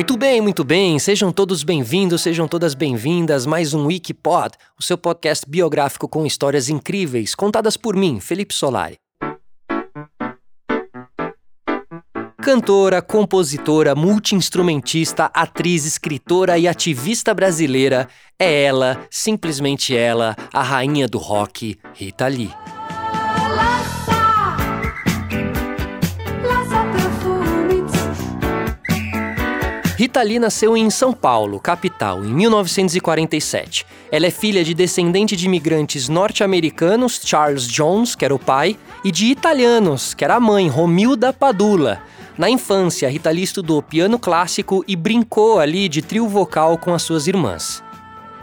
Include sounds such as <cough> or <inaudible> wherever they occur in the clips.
Muito bem, muito bem. Sejam todos bem-vindos, sejam todas bem-vindas. Mais um Wikipod, o seu podcast biográfico com histórias incríveis, contadas por mim, Felipe Solari. Cantora, compositora, multiinstrumentista, atriz, escritora e ativista brasileira, é ela, simplesmente ela, a rainha do rock, Rita Lee. Rita Lee nasceu em São Paulo, capital, em 1947. Ela é filha de descendente de imigrantes norte-americanos, Charles Jones, que era o pai, e de italianos, que era a mãe, Romilda Padula. Na infância, Rita Lee estudou piano clássico e brincou ali de trio vocal com as suas irmãs.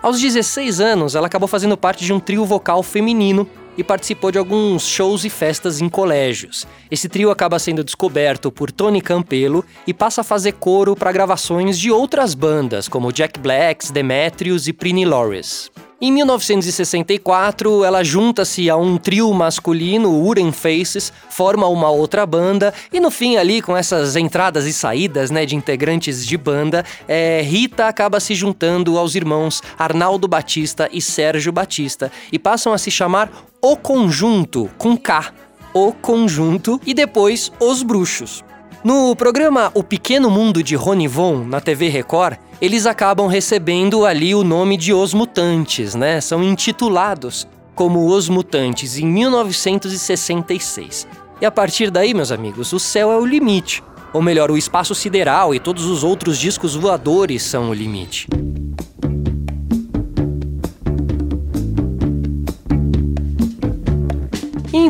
Aos 16 anos, ela acabou fazendo parte de um trio vocal feminino e participou de alguns shows e festas em colégios. Esse trio acaba sendo descoberto por Tony Campelo e passa a fazer coro para gravações de outras bandas, como Jack Blacks, Demetrius e Prini Loris. Em 1964, ela junta-se a um trio masculino, Uren Faces, forma uma outra banda e no fim ali com essas entradas e saídas, né, de integrantes de banda, é, Rita acaba se juntando aos irmãos Arnaldo Batista e Sérgio Batista e passam a se chamar O Conjunto com K, O Conjunto e depois Os Bruxos. No programa O Pequeno Mundo de Ronivon, na TV Record, eles acabam recebendo ali o nome de Os Mutantes, né? São intitulados como Os Mutantes em 1966. E a partir daí, meus amigos, o céu é o limite. Ou melhor, o espaço sideral e todos os outros discos voadores são o limite.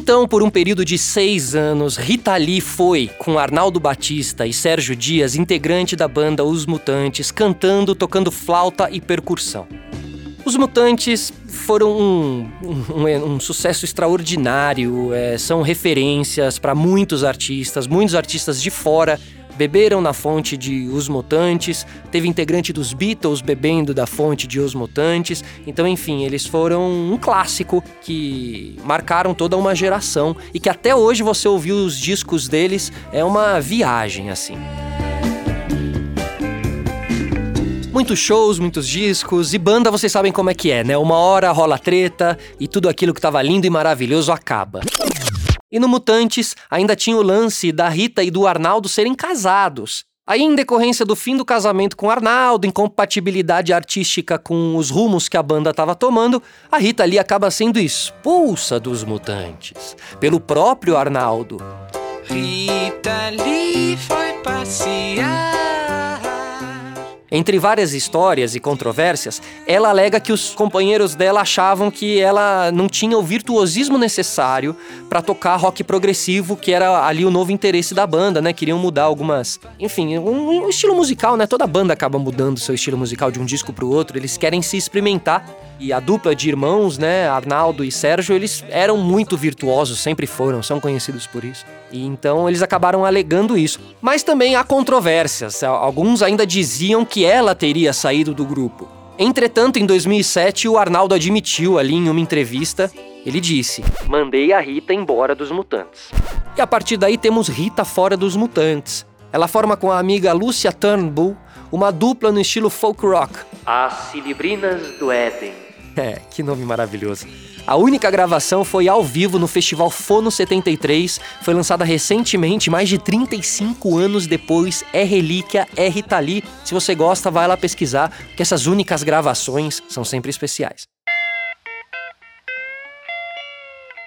Então, por um período de seis anos, Rita Lee foi, com Arnaldo Batista e Sérgio Dias, integrante da banda Os Mutantes, cantando, tocando flauta e percussão. Os Mutantes foram um, um, um sucesso extraordinário, é, são referências para muitos artistas, muitos artistas de fora beberam na fonte de Os Mutantes, teve integrante dos Beatles bebendo da fonte de Os Mutantes. Então, enfim, eles foram um clássico que marcaram toda uma geração e que até hoje você ouvir os discos deles é uma viagem assim. Muitos shows, muitos discos e banda, vocês sabem como é que é, né? Uma hora rola treta e tudo aquilo que estava lindo e maravilhoso acaba. E no Mutantes ainda tinha o lance da Rita e do Arnaldo serem casados. Aí, em decorrência do fim do casamento com Arnaldo, incompatibilidade artística com os rumos que a banda estava tomando, a Rita ali acaba sendo expulsa dos Mutantes pelo próprio Arnaldo. Rita Lee foi passear. Entre várias histórias e controvérsias, ela alega que os companheiros dela achavam que ela não tinha o virtuosismo necessário para tocar rock progressivo, que era ali o novo interesse da banda, né? Queriam mudar algumas, enfim, um, um estilo musical, né? Toda banda acaba mudando seu estilo musical de um disco para o outro, eles querem se experimentar. E a dupla de irmãos, né, Arnaldo e Sérgio, eles eram muito virtuosos, sempre foram, são conhecidos por isso. E então eles acabaram alegando isso. Mas também há controvérsias. Alguns ainda diziam que ela teria saído do grupo. Entretanto, em 2007, o Arnaldo admitiu ali em uma entrevista, ele disse: "Mandei a Rita embora dos Mutantes". E a partir daí temos Rita fora dos Mutantes. Ela forma com a amiga Lucia Turnbull uma dupla no estilo folk rock, As Cilibrinas do Éden. <laughs> É, que nome maravilhoso. A única gravação foi ao vivo no Festival Fono 73, foi lançada recentemente, mais de 35 anos depois, é relíquia, é Rita Lee. Se você gosta, vai lá pesquisar, porque essas únicas gravações são sempre especiais.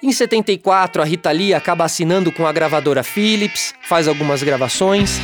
Em 74, a Rita Lee acaba assinando com a gravadora Philips, faz algumas gravações.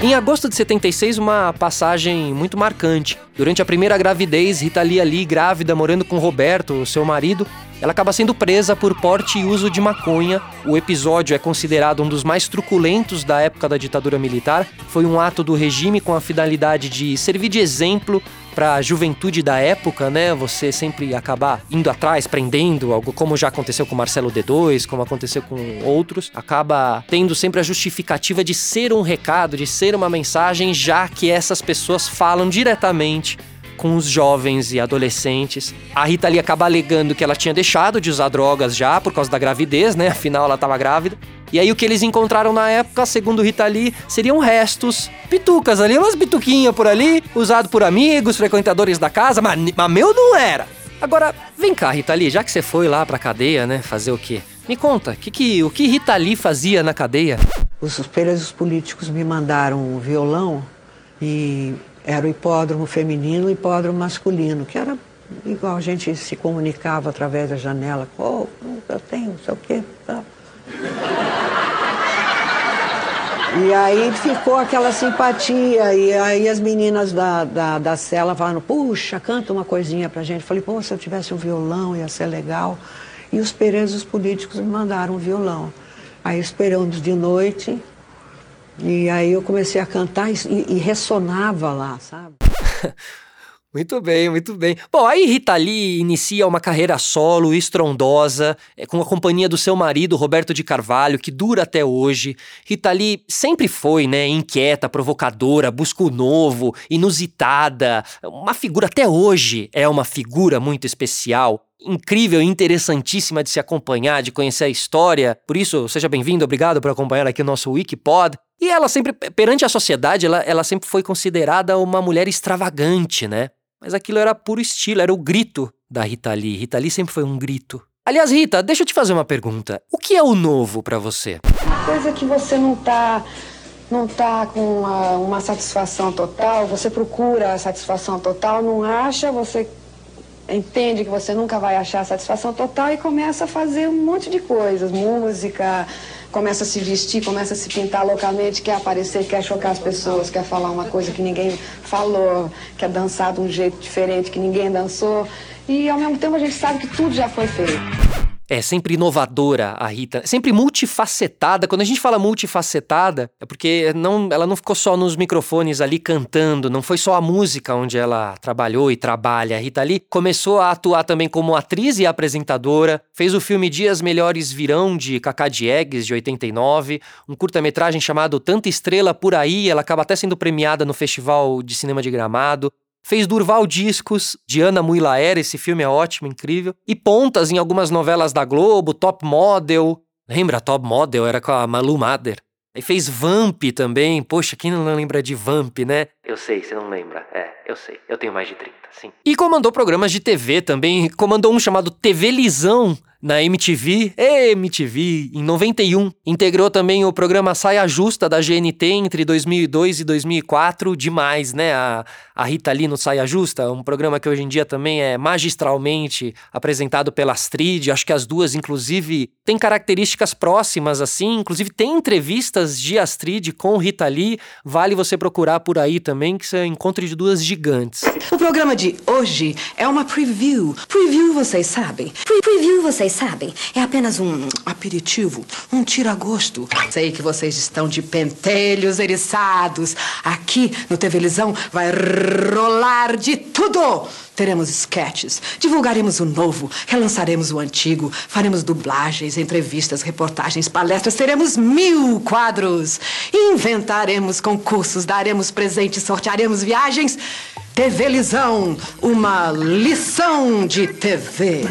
Em agosto de 76, uma passagem muito marcante. Durante a primeira gravidez, Rita Lee ali, grávida, morando com Roberto, seu marido, ela acaba sendo presa por porte e uso de maconha. O episódio é considerado um dos mais truculentos da época da ditadura militar. Foi um ato do regime com a finalidade de servir de exemplo para a juventude da época, né? Você sempre acabar indo atrás, prendendo, algo como já aconteceu com Marcelo D2, como aconteceu com outros, acaba tendo sempre a justificativa de ser um recado, de ser uma mensagem, já que essas pessoas falam diretamente com os jovens e adolescentes. A Rita Lee acaba alegando que ela tinha deixado de usar drogas já por causa da gravidez, né? Afinal, ela estava grávida. E aí o que eles encontraram na época, segundo Rita Lee, seriam restos, pitucas ali, umas pituquinhas por ali, usado por amigos, frequentadores da casa, mas, mas meu não era. Agora, vem cá, Rita Lee, já que você foi lá pra cadeia, né, fazer o quê? Me conta, que que, o que Rita Lee fazia na cadeia? Os presos políticos me mandaram um violão e era o hipódromo feminino e o hipódromo masculino, que era igual a gente se comunicava através da janela. Oh, eu tenho, sei o quê. E aí ficou aquela simpatia, e aí as meninas da, da, da cela falaram, puxa, canta uma coisinha pra gente. Eu falei, pô, se eu tivesse um violão ia ser legal. E os presos políticos me mandaram um violão. Aí esperamos de noite, e aí eu comecei a cantar e, e ressonava lá, sabe? <laughs> Muito bem, muito bem. Bom, aí Rita Lee inicia uma carreira solo, estrondosa, é, com a companhia do seu marido, Roberto de Carvalho, que dura até hoje. Rita Lee sempre foi, né, inquieta, provocadora, busca o novo, inusitada. Uma figura, até hoje, é uma figura muito especial incrível interessantíssima de se acompanhar, de conhecer a história. Por isso, seja bem-vindo, obrigado por acompanhar aqui o nosso Wikipod. E ela sempre, perante a sociedade, ela, ela sempre foi considerada uma mulher extravagante, né? Mas aquilo era puro estilo, era o grito da Rita Lee. Rita Lee sempre foi um grito. Aliás, Rita, deixa eu te fazer uma pergunta. O que é o novo para você? Coisa que você não tá não tá com uma, uma satisfação total, você procura a satisfação total, não acha, você entende que você nunca vai achar satisfação total e começa a fazer um monte de coisas, música, começa a se vestir, começa a se pintar loucamente, quer aparecer, quer chocar as pessoas, quer falar uma coisa que ninguém falou, quer dançar de um jeito diferente que ninguém dançou. E ao mesmo tempo a gente sabe que tudo já foi feito. É sempre inovadora a Rita, sempre multifacetada. Quando a gente fala multifacetada, é porque não, ela não ficou só nos microfones ali cantando, não foi só a música onde ela trabalhou e trabalha. A Rita Lee começou a atuar também como atriz e apresentadora, fez o filme Dias Melhores Virão de Cacá Diegues, de 89, um curta-metragem chamado Tanta Estrela por Aí, ela acaba até sendo premiada no Festival de Cinema de Gramado. Fez Durval Discos, de Ana Muilaera, esse filme é ótimo, incrível. E pontas em algumas novelas da Globo, Top Model. Lembra? Top Model era com a Malu Mader. Aí fez Vamp também. Poxa, quem não lembra de Vamp, né? Eu sei, você não lembra. É, eu sei. Eu tenho mais de 30, sim. E comandou programas de TV também. Comandou um chamado TV Lisão, na MTV, MTV, em 91. Integrou também o programa Saia Justa da GNT entre 2002 e 2004. Demais, né? A, a Rita Lee no Saia Justa, um programa que hoje em dia também é magistralmente apresentado pela Astrid. Acho que as duas, inclusive, têm características próximas, assim. Inclusive, tem entrevistas de Astrid com Rita Lee. Vale você procurar por aí também, que você encontre de duas gigantes. O programa de hoje é uma preview. Preview, vocês sabem. Pre preview, vocês vocês sabem, é apenas um aperitivo, um tira-gosto. Sei que vocês estão de pentelhos eriçados. Aqui no Televisão vai rolar de tudo. Teremos sketches, divulgaremos o novo, relançaremos o antigo, faremos dublagens, entrevistas, reportagens, palestras, teremos mil quadros, inventaremos concursos, daremos presentes, sortearemos viagens. TV Lisão, uma lição de TV.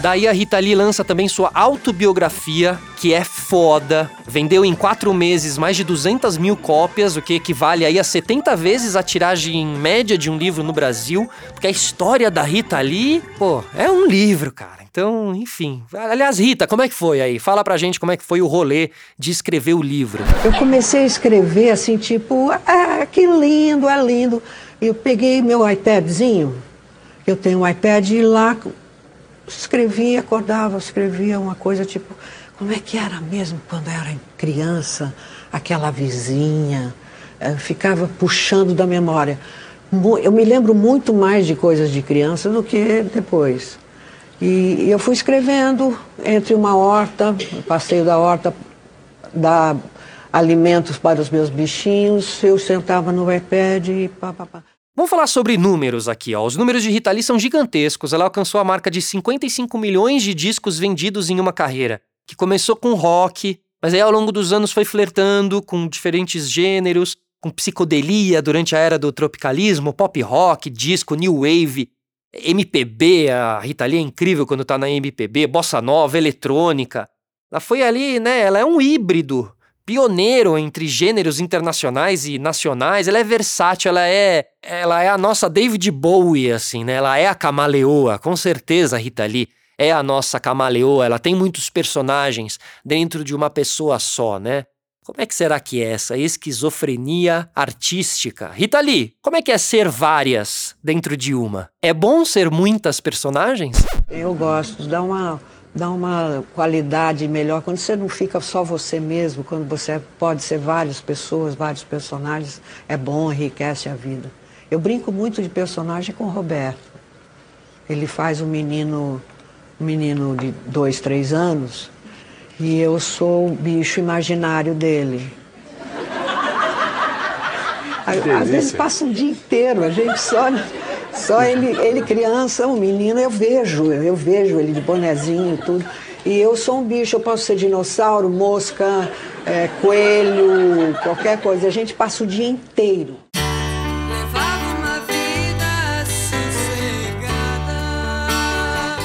Daí a Rita Lee lança também sua autobiografia, que é foda. Vendeu em quatro meses mais de 200 mil cópias, o que equivale aí a 70 vezes a tiragem média de um livro no Brasil. Porque a história da Rita Lee, pô, é um livro, cara. Então, enfim. Aliás, Rita, como é que foi aí? Fala pra gente como é que foi o rolê de escrever o livro. Eu comecei a escrever assim, tipo, ah, que lindo, é lindo. Eu peguei meu iPadzinho, eu tenho um iPad e lá escrevia, acordava, escrevia uma coisa tipo, como é que era mesmo quando era criança, aquela vizinha, eu ficava puxando da memória. Eu me lembro muito mais de coisas de criança do que depois. E eu fui escrevendo entre uma horta, passeio da horta, dar alimentos para os meus bichinhos, eu sentava no iPad e pá, pá, pá. Vamos falar sobre números aqui, ó. Os números de Rita Lee são gigantescos. Ela alcançou a marca de 55 milhões de discos vendidos em uma carreira, que começou com rock, mas aí ao longo dos anos foi flertando com diferentes gêneros. com psicodelia durante a era do tropicalismo, pop rock, disco, new wave, MPB, a Rita Lee é incrível quando tá na MPB, bossa nova, eletrônica. Ela foi ali, né? Ela é um híbrido, pioneiro entre gêneros internacionais e nacionais. Ela é versátil, ela é, ela é a nossa David Bowie, assim, né? Ela é a camaleoa, com certeza, Rita Lee é a nossa camaleoa. Ela tem muitos personagens dentro de uma pessoa só, né? Como é que será que é essa esquizofrenia artística? Rita Lee, como é que é ser várias dentro de uma? É bom ser muitas personagens? Eu gosto, dá uma, dá uma qualidade melhor quando você não fica só você mesmo, quando você pode ser várias pessoas, vários personagens, é bom, enriquece a vida. Eu brinco muito de personagem com o Roberto. Ele faz um menino, um menino de dois, três anos, e eu sou o bicho imaginário dele. Às vezes passa um dia inteiro, a gente só, só ele, ele criança, um menino, eu vejo, eu vejo ele de bonezinho e tudo. E eu sou um bicho, eu posso ser dinossauro, mosca, é, coelho, qualquer coisa. A gente passa o dia inteiro.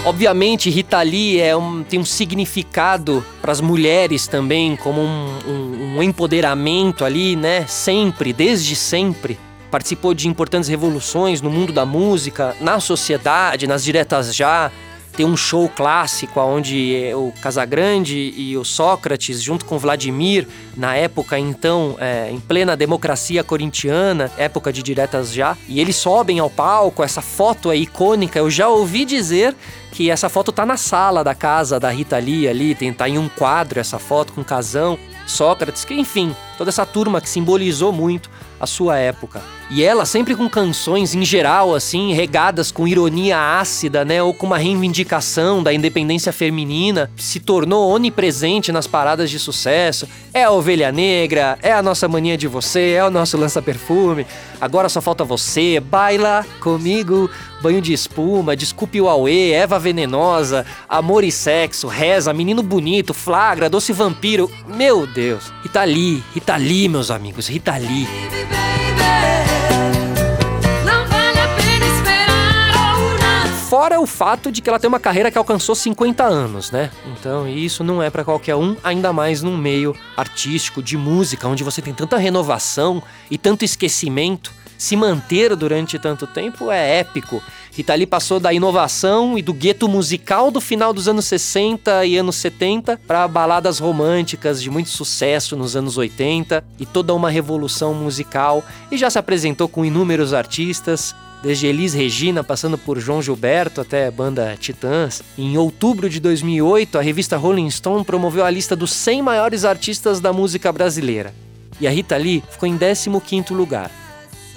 Obviamente, Rita Lee é um, tem um significado para as mulheres também, como um, um, um empoderamento ali, né? Sempre, desde sempre. Participou de importantes revoluções no mundo da música, na sociedade, nas diretas já. Tem um show clássico onde o Casagrande e o Sócrates, junto com Vladimir, na época então, é, em plena democracia corintiana, época de diretas já, e eles sobem ao palco, essa foto é icônica, eu já ouvi dizer que essa foto tá na sala da casa da Rita Lee ali, tem, tá em um quadro essa foto com Casão, Sócrates, que enfim, toda essa turma que simbolizou muito a sua época. E ela sempre com canções em geral assim, regadas com ironia ácida, né, ou com uma reivindicação da independência feminina, se tornou onipresente nas paradas de sucesso. É a Ovelha Negra, é a nossa mania de você, é o nosso lança-perfume. Agora só falta você, baila comigo, banho de espuma, desculpe o Aue, Eva Venenosa, Amor e Sexo, Reza, Menino Bonito, Flagra, Doce Vampiro. Meu Deus, Rita Lee, meus amigos, Rita Lee. Fora o fato de que ela tem uma carreira que alcançou 50 anos, né? Então, isso não é para qualquer um, ainda mais num meio artístico de música, onde você tem tanta renovação e tanto esquecimento. Se manter durante tanto tempo é épico. Rita Lee passou da inovação e do gueto musical do final dos anos 60 e anos 70 para baladas românticas de muito sucesso nos anos 80 e toda uma revolução musical e já se apresentou com inúmeros artistas, desde Elis Regina, passando por João Gilberto até a banda Titãs. Em outubro de 2008, a revista Rolling Stone promoveu a lista dos 100 maiores artistas da música brasileira. E a Rita Lee ficou em 15º lugar.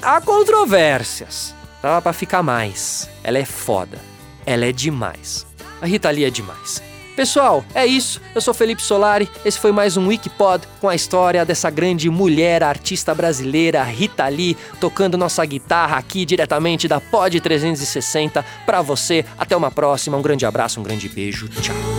Há controvérsias. Dava para ficar mais. Ela é foda. Ela é demais. A Rita Lee é demais. Pessoal, é isso. Eu sou Felipe Solari. Esse foi mais um Wikipod com a história dessa grande mulher artista brasileira, Rita Lee, tocando nossa guitarra aqui diretamente da Pod 360 para você. Até uma próxima. Um grande abraço, um grande beijo. Tchau.